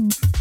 Mm-hmm.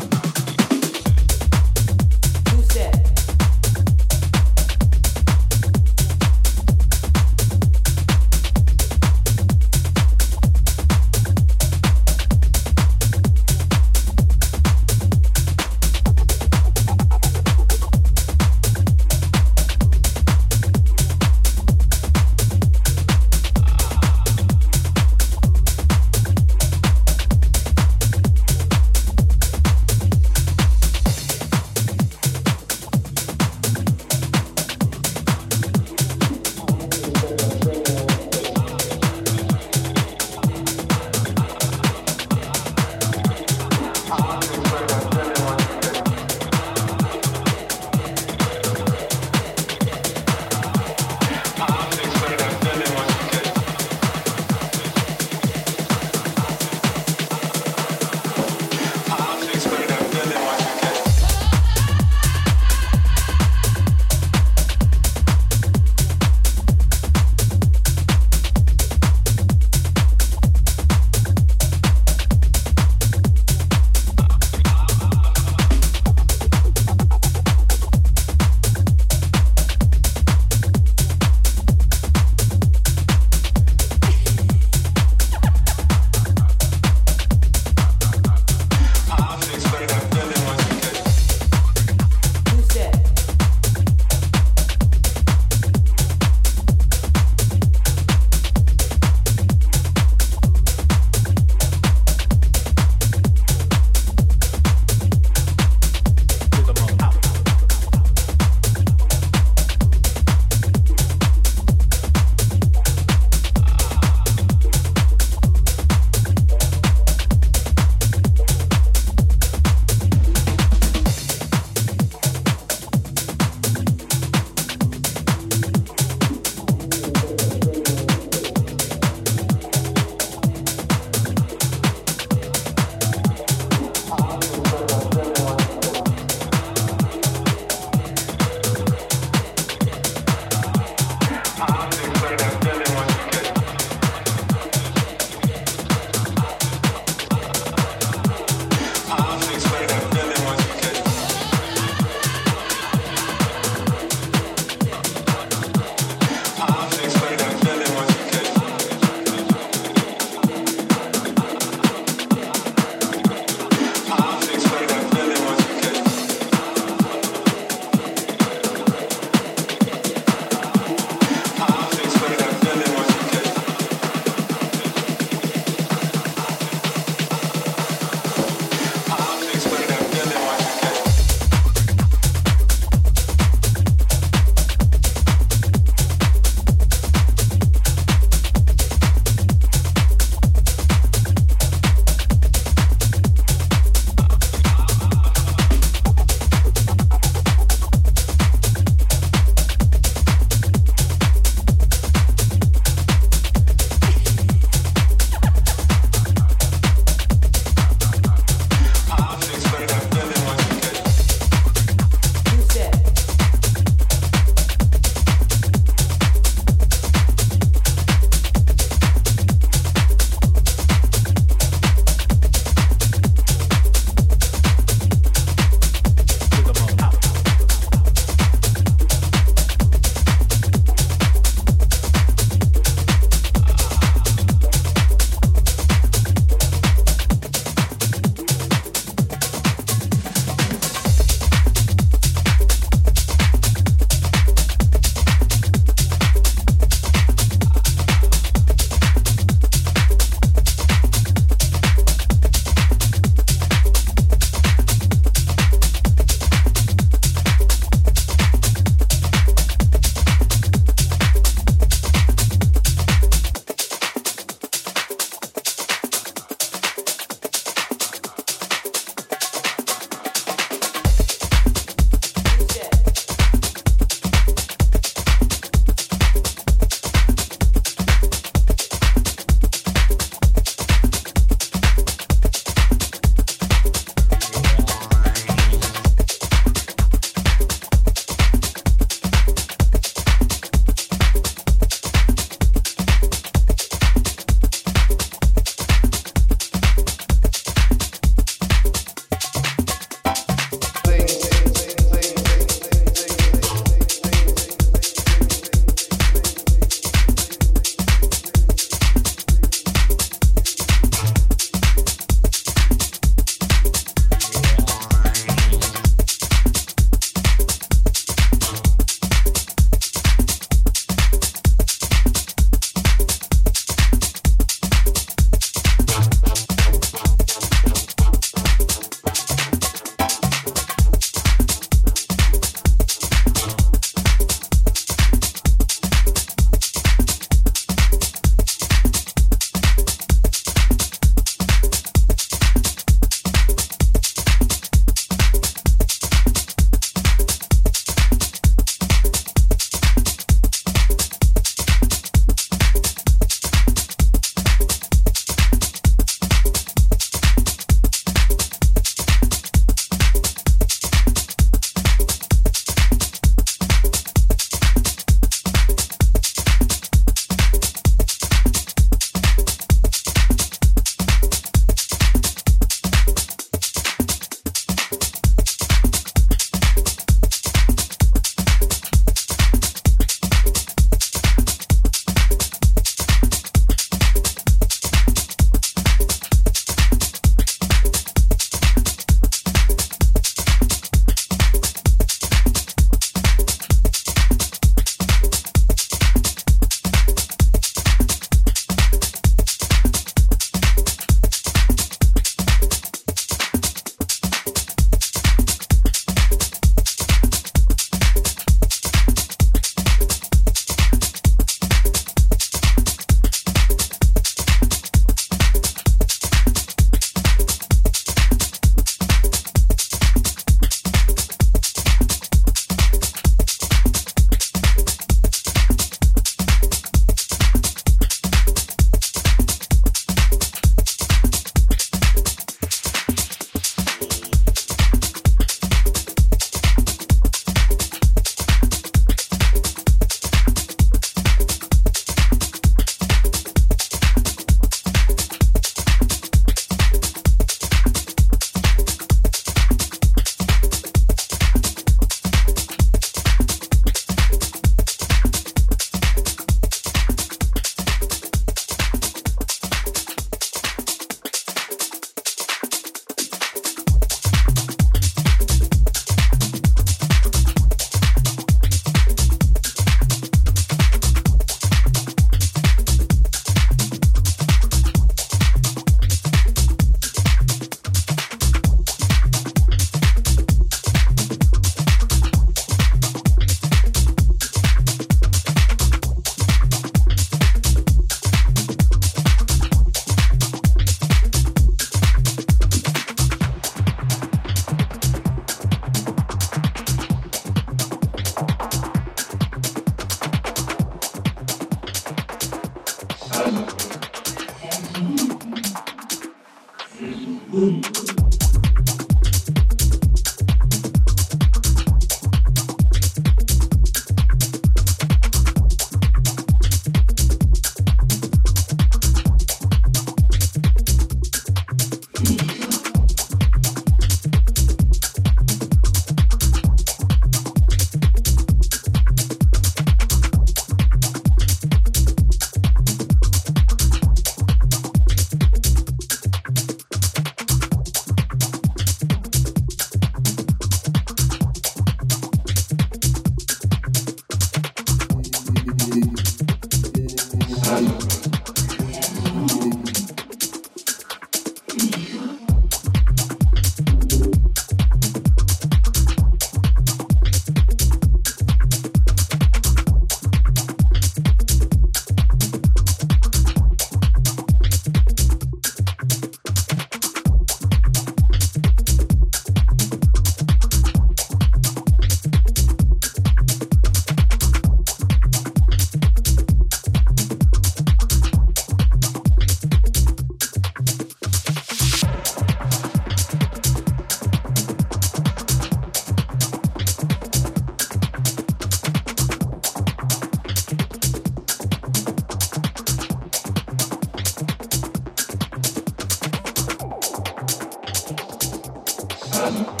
God.